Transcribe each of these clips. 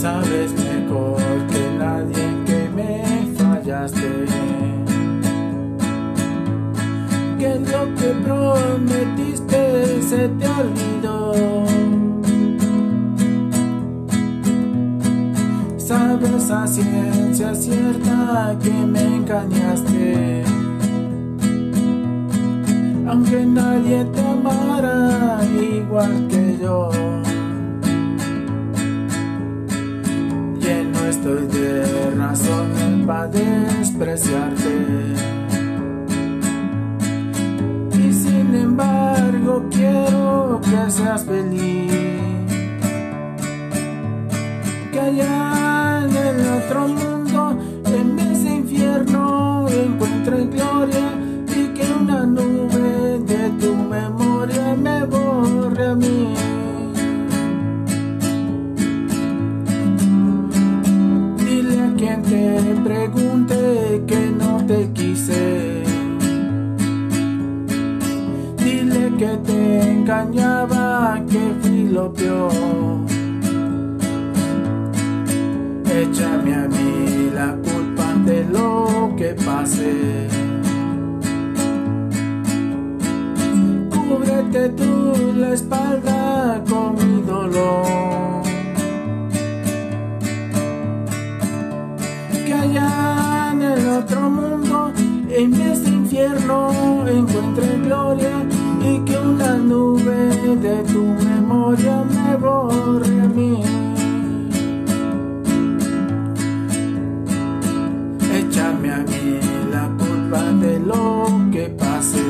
Sabes mejor que nadie que me fallaste. Que lo que prometiste se te olvidó. Sabes a ciencia cierta que me engañaste. Aunque nadie te amara igual que yo. Estoy de razones para despreciarte. Y sin embargo quiero que seas feliz. Que allá en el otro mundo, te pregunte que no te quise. Dile que te engañaba, que fui lo peor. Échame a mí la culpa de lo que pase. Cúbrete tú la espalda en este infierno, encuentre gloria y que una nube de tu memoria me borre a mí. Échame a mí la culpa de lo que pase.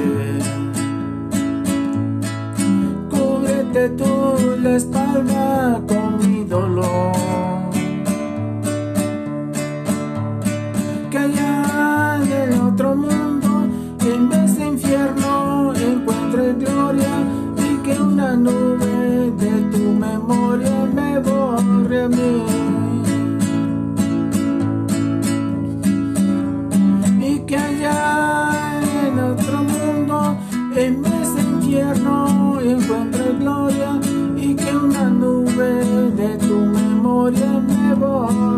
Cúbrete tú la espalda con infierno encuentre gloria y que una nube de tu memoria me borre a mí. Y que allá en otro mundo, en ese infierno encuentre gloria y que una nube de tu memoria me borre.